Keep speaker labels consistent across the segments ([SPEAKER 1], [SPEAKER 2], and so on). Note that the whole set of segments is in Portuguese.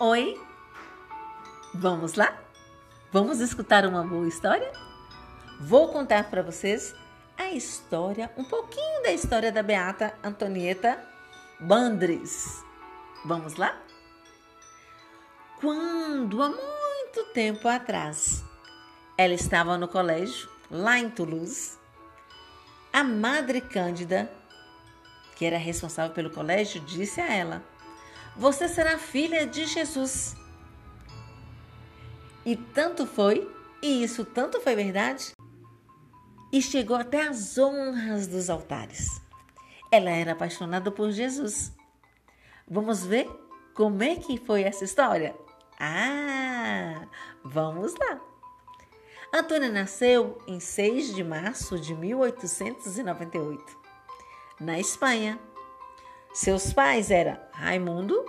[SPEAKER 1] Oi? Vamos lá? Vamos escutar uma boa história? Vou contar para vocês a história, um pouquinho da história da Beata Antonieta Bandres. Vamos lá? Quando, há muito tempo atrás, ela estava no colégio, lá em Toulouse, a Madre Cândida, que era responsável pelo colégio, disse a ela: Você será filha de Jesus. E tanto foi, e isso tanto foi verdade, e chegou até as honras dos altares. Ela era apaixonada por Jesus. Vamos ver como é que foi essa história? Ah, vamos lá. Antônia nasceu em 6 de março de 1898, na Espanha. Seus pais eram Raimundo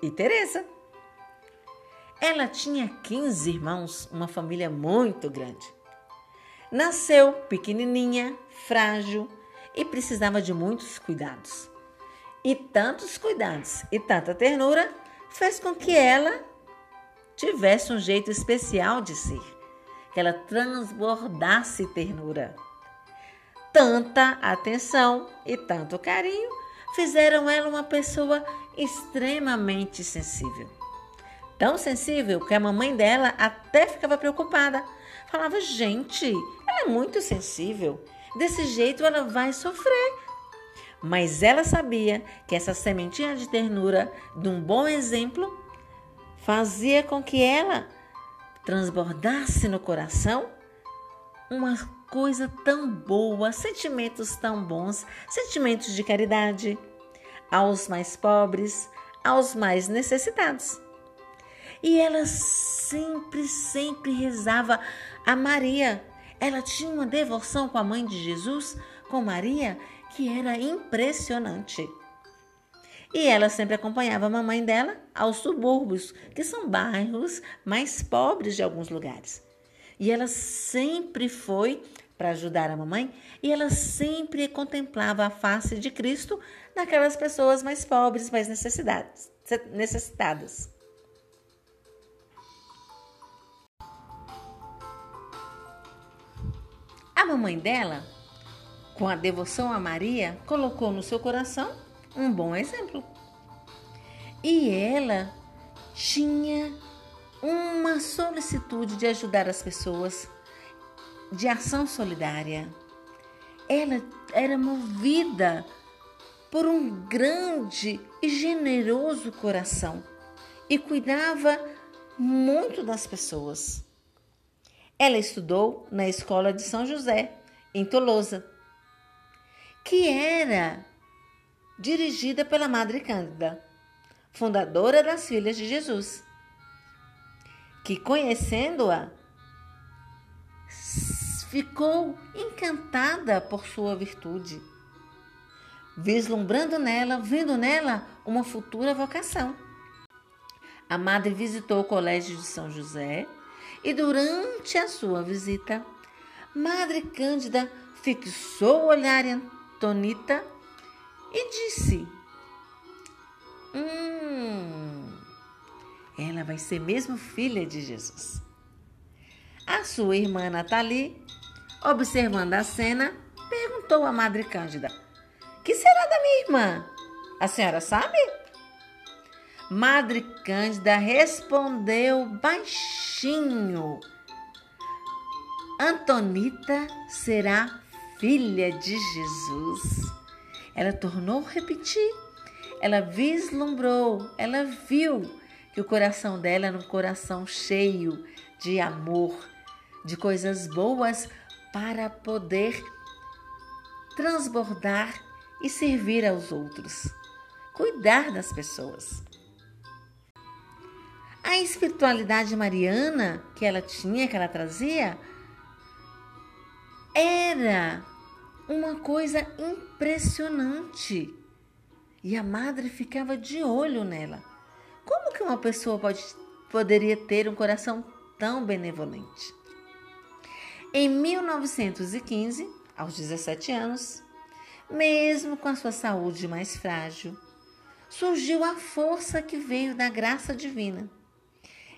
[SPEAKER 1] e Teresa. Ela tinha 15 irmãos, uma família muito grande. Nasceu pequenininha, frágil e precisava de muitos cuidados. E tantos cuidados e tanta ternura fez com que ela tivesse um jeito especial de ser, que ela transbordasse ternura. Tanta atenção e tanto carinho fizeram ela uma pessoa extremamente sensível. Tão sensível que a mamãe dela até ficava preocupada. Falava: gente, ela é muito sensível. Desse jeito ela vai sofrer. Mas ela sabia que essa sementinha de ternura, de um bom exemplo, fazia com que ela transbordasse no coração uma coisa tão boa, sentimentos tão bons, sentimentos de caridade aos mais pobres, aos mais necessitados. E ela sempre, sempre rezava a Maria. Ela tinha uma devoção com a mãe de Jesus, com Maria, que era impressionante. E ela sempre acompanhava a mamãe dela aos subúrbios, que são bairros mais pobres de alguns lugares. E ela sempre foi para ajudar a mamãe e ela sempre contemplava a face de Cristo naquelas pessoas mais pobres, mais necessitadas. necessitadas. A mamãe dela, com a devoção a Maria, colocou no seu coração um bom exemplo. E ela tinha uma solicitude de ajudar as pessoas, de ação solidária. Ela era movida por um grande e generoso coração e cuidava muito das pessoas. Ela estudou na escola de São José, em Tolosa, que era dirigida pela Madre Cândida, fundadora das Filhas de Jesus, que conhecendo-a, ficou encantada por sua virtude, vislumbrando nela, vendo nela uma futura vocação. A madre visitou o Colégio de São José e durante a sua visita, Madre Cândida fixou o olhar em Antonita e disse: Hum, ela vai ser mesmo filha de Jesus. A sua irmã Nathalie, observando a cena, perguntou à Madre Cândida: Que será da minha irmã? A senhora sabe? Madre Cândida respondeu baixinho: Antonita será filha de Jesus. Ela tornou a repetir. Ela vislumbrou, ela viu que o coração dela era um coração cheio de amor, de coisas boas para poder transbordar e servir aos outros, cuidar das pessoas. A espiritualidade mariana que ela tinha, que ela trazia, era uma coisa impressionante. E a madre ficava de olho nela. Como que uma pessoa pode, poderia ter um coração tão benevolente? Em 1915, aos 17 anos, mesmo com a sua saúde mais frágil, surgiu a força que veio da graça divina.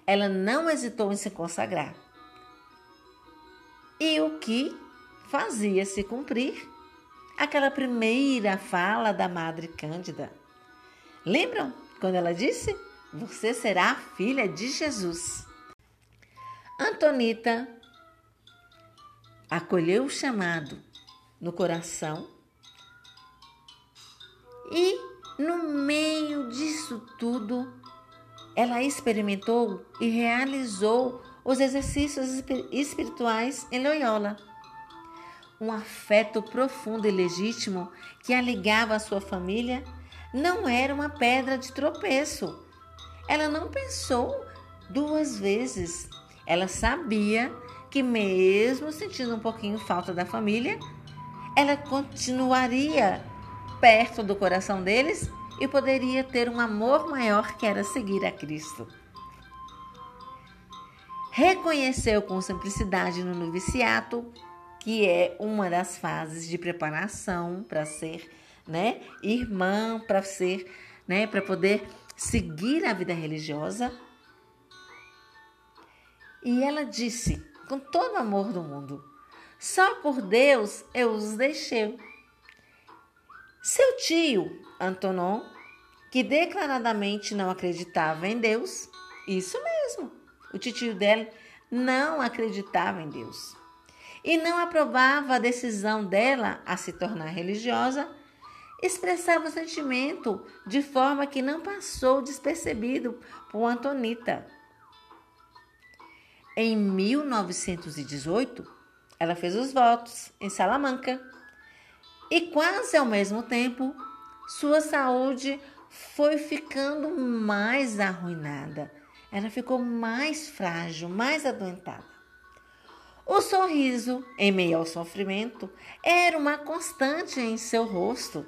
[SPEAKER 1] Ela não hesitou em se consagrar. E o que fazia se cumprir? Aquela primeira fala da Madre Cândida. Lembram quando ela disse: Você será filha de Jesus? Antonita acolheu o chamado no coração e, no meio disso tudo, ela experimentou e realizou os exercícios espirituais em Loyola. Um afeto profundo e legítimo que a ligava à sua família não era uma pedra de tropeço. Ela não pensou duas vezes. Ela sabia que, mesmo sentindo um pouquinho falta da família, ela continuaria perto do coração deles e poderia ter um amor maior que era seguir a Cristo. Reconheceu com simplicidade no noviciato, que é uma das fases de preparação para ser, né, irmã, para ser, né, para poder seguir a vida religiosa. E ela disse, com todo o amor do mundo: Só por Deus eu os deixei. Seu tio, Antonon, que declaradamente não acreditava em Deus, isso mesmo, o tio dela não acreditava em Deus e não aprovava a decisão dela a se tornar religiosa, expressava o sentimento de forma que não passou despercebido por Antonita. Em 1918, ela fez os votos em Salamanca e quase ao mesmo tempo, sua saúde foi ficando mais arruinada. Ela ficou mais frágil, mais adoentada. O sorriso, em meio ao sofrimento, era uma constante em seu rosto.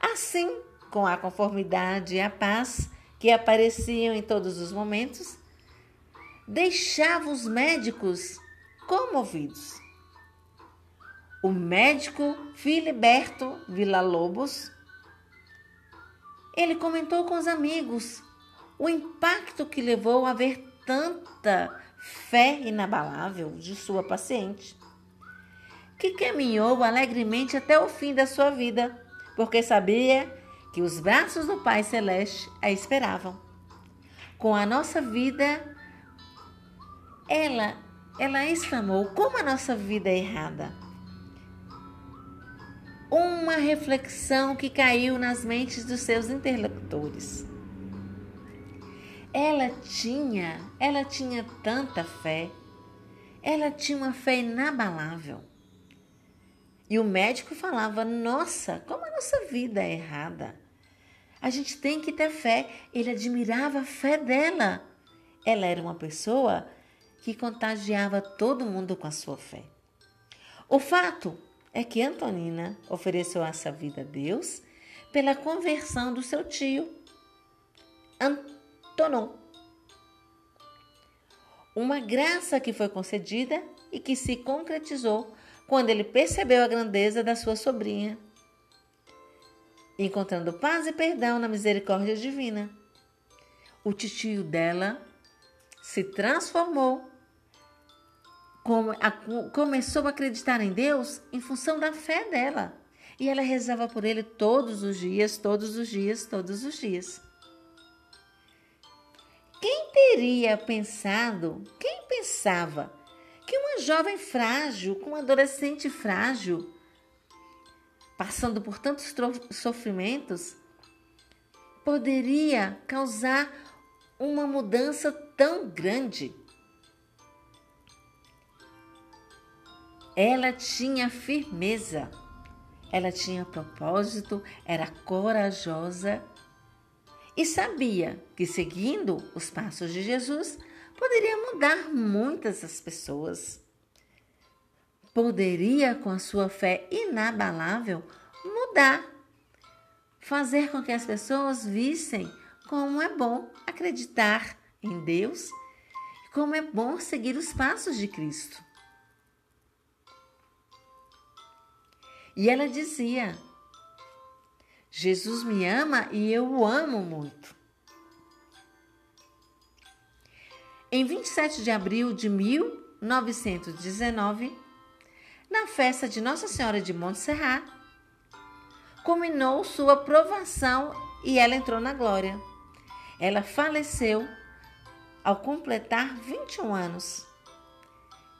[SPEAKER 1] Assim, com a conformidade e a paz que apareciam em todos os momentos, deixava os médicos comovidos. O médico Filiberto Villa-Lobos, ele comentou com os amigos o impacto que levou a ver tanta fé inabalável de sua paciente, que caminhou alegremente até o fim da sua vida, porque sabia que os braços do Pai Celeste a esperavam. Com a nossa vida, ela, ela exclamou: como a nossa vida é errada uma reflexão que caiu nas mentes dos seus interlocutores. Ela tinha, ela tinha tanta fé, ela tinha uma fé inabalável. E o médico falava: Nossa, como a nossa vida é errada. A gente tem que ter fé. Ele admirava a fé dela. Ela era uma pessoa que contagiava todo mundo com a sua fé. O fato é que Antonina ofereceu essa vida a Deus pela conversão do seu tio, Antonon. Uma graça que foi concedida e que se concretizou quando ele percebeu a grandeza da sua sobrinha, encontrando paz e perdão na misericórdia divina. O tio dela se transformou começou a acreditar em Deus em função da fé dela. E ela rezava por ele todos os dias, todos os dias, todos os dias. Quem teria pensado, quem pensava que uma jovem frágil, com um adolescente frágil, passando por tantos sofrimentos, poderia causar uma mudança tão grande? Ela tinha firmeza, ela tinha propósito, era corajosa e sabia que seguindo os passos de Jesus poderia mudar muitas as pessoas. Poderia, com a sua fé inabalável, mudar, fazer com que as pessoas vissem como é bom acreditar em Deus e como é bom seguir os passos de Cristo. E ela dizia: Jesus me ama e eu o amo muito. Em 27 de abril de 1919, na festa de Nossa Senhora de Montserrat, culminou sua provação e ela entrou na glória. Ela faleceu ao completar 21 anos.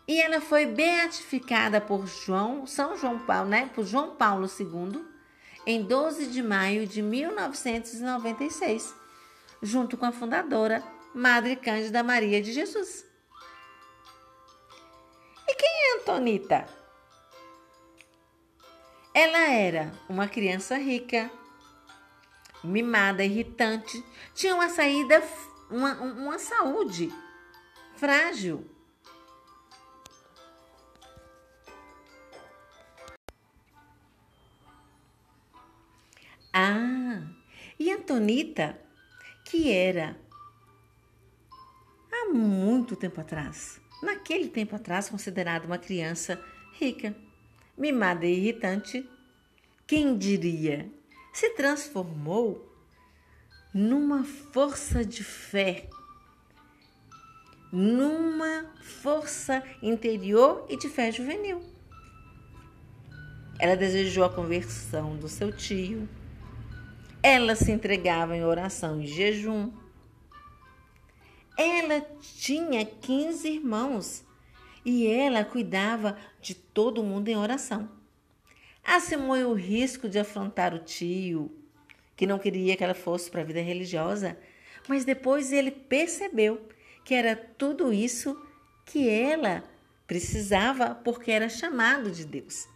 [SPEAKER 1] E ela foi beatificada por João, São João Paulo, né, por João Paulo II, em 12 de maio de 1996, junto com a fundadora Madre Cândida Maria de Jesus. E quem é Antonita? Ela era uma criança rica, mimada, irritante, tinha uma saída, uma, uma saúde frágil. Ah, e Antonita, que era há muito tempo atrás, naquele tempo atrás considerada uma criança rica, mimada e irritante, quem diria, se transformou numa força de fé, numa força interior e de fé juvenil. Ela desejou a conversão do seu tio, ela se entregava em oração e jejum. Ela tinha 15 irmãos e ela cuidava de todo mundo em oração. Assumiu o risco de afrontar o tio, que não queria que ela fosse para a vida religiosa, mas depois ele percebeu que era tudo isso que ela precisava porque era chamado de Deus.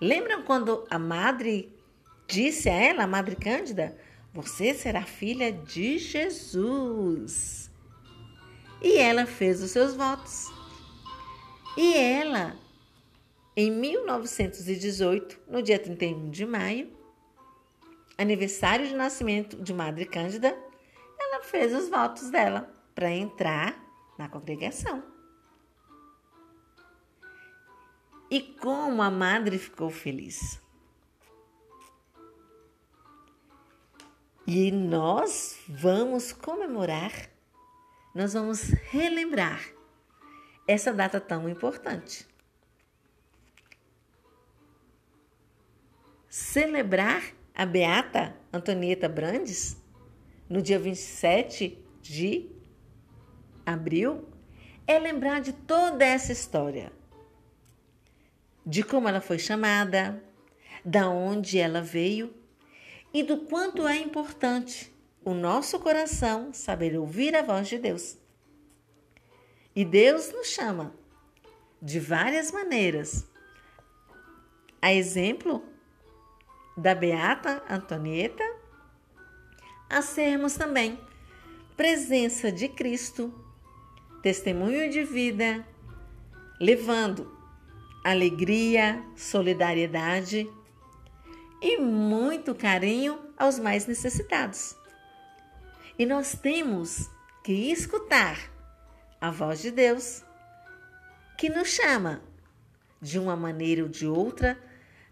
[SPEAKER 1] Lembram quando a madre Disse a ela, a Madre Cândida: Você será filha de Jesus. E ela fez os seus votos. E ela, em 1918, no dia 31 de maio, aniversário de nascimento de Madre Cândida, ela fez os votos dela para entrar na congregação. E como a madre ficou feliz. E nós vamos comemorar, nós vamos relembrar essa data tão importante. Celebrar a Beata Antonieta Brandes no dia 27 de abril é lembrar de toda essa história, de como ela foi chamada, da onde ela veio e do quanto é importante o nosso coração saber ouvir a voz de Deus. E Deus nos chama de várias maneiras. A exemplo da Beata Antonieta, a sermos também presença de Cristo, testemunho de vida, levando alegria, solidariedade e muito carinho aos mais necessitados. E nós temos que escutar a voz de Deus que nos chama de uma maneira ou de outra,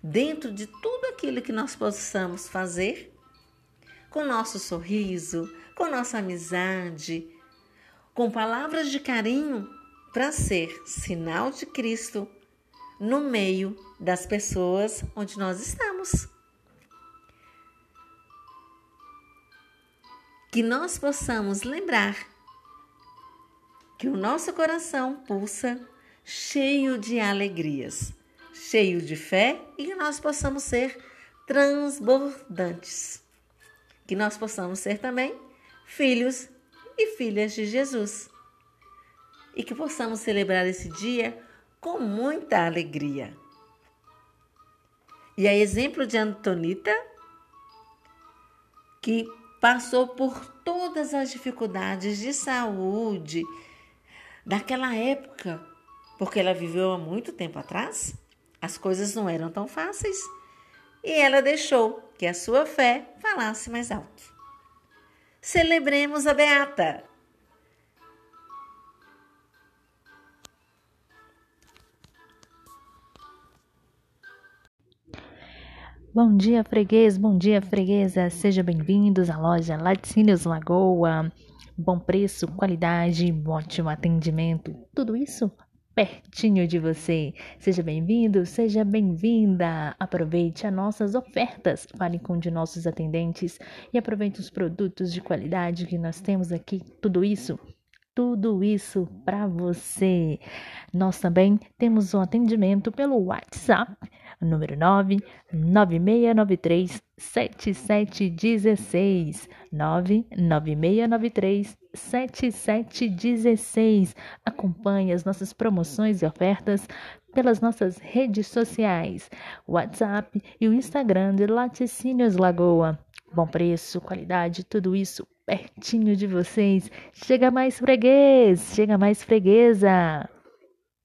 [SPEAKER 1] dentro de tudo aquilo que nós possamos fazer, com nosso sorriso, com nossa amizade, com palavras de carinho, para ser sinal de Cristo no meio das pessoas onde nós estamos. que nós possamos lembrar que o nosso coração pulsa cheio de alegrias, cheio de fé e que nós possamos ser transbordantes. Que nós possamos ser também filhos e filhas de Jesus. E que possamos celebrar esse dia com muita alegria. E a exemplo de Antonita, que passou por todas as dificuldades de saúde daquela época, porque ela viveu há muito tempo atrás, as coisas não eram tão fáceis e ela deixou que a sua fé falasse mais alto. Celebremos a Beata!
[SPEAKER 2] Bom dia, freguês, bom dia, freguesa. Sejam bem-vindos à loja Laticínios Lagoa. Bom preço, qualidade, ótimo atendimento. Tudo isso pertinho de você. Seja bem-vindo, seja bem-vinda. Aproveite as nossas ofertas. Fale com um de nossos atendentes e aproveite os produtos de qualidade que nós temos aqui. Tudo isso tudo isso para você. Nós também temos um atendimento pelo WhatsApp número 9 9693 7716 99693 7716. Acompanhe as nossas promoções e ofertas pelas nossas redes sociais, WhatsApp e o Instagram de Laticínios Lagoa. Bom preço, qualidade, tudo isso pertinho de vocês. Chega mais freguês, chega mais freguesa.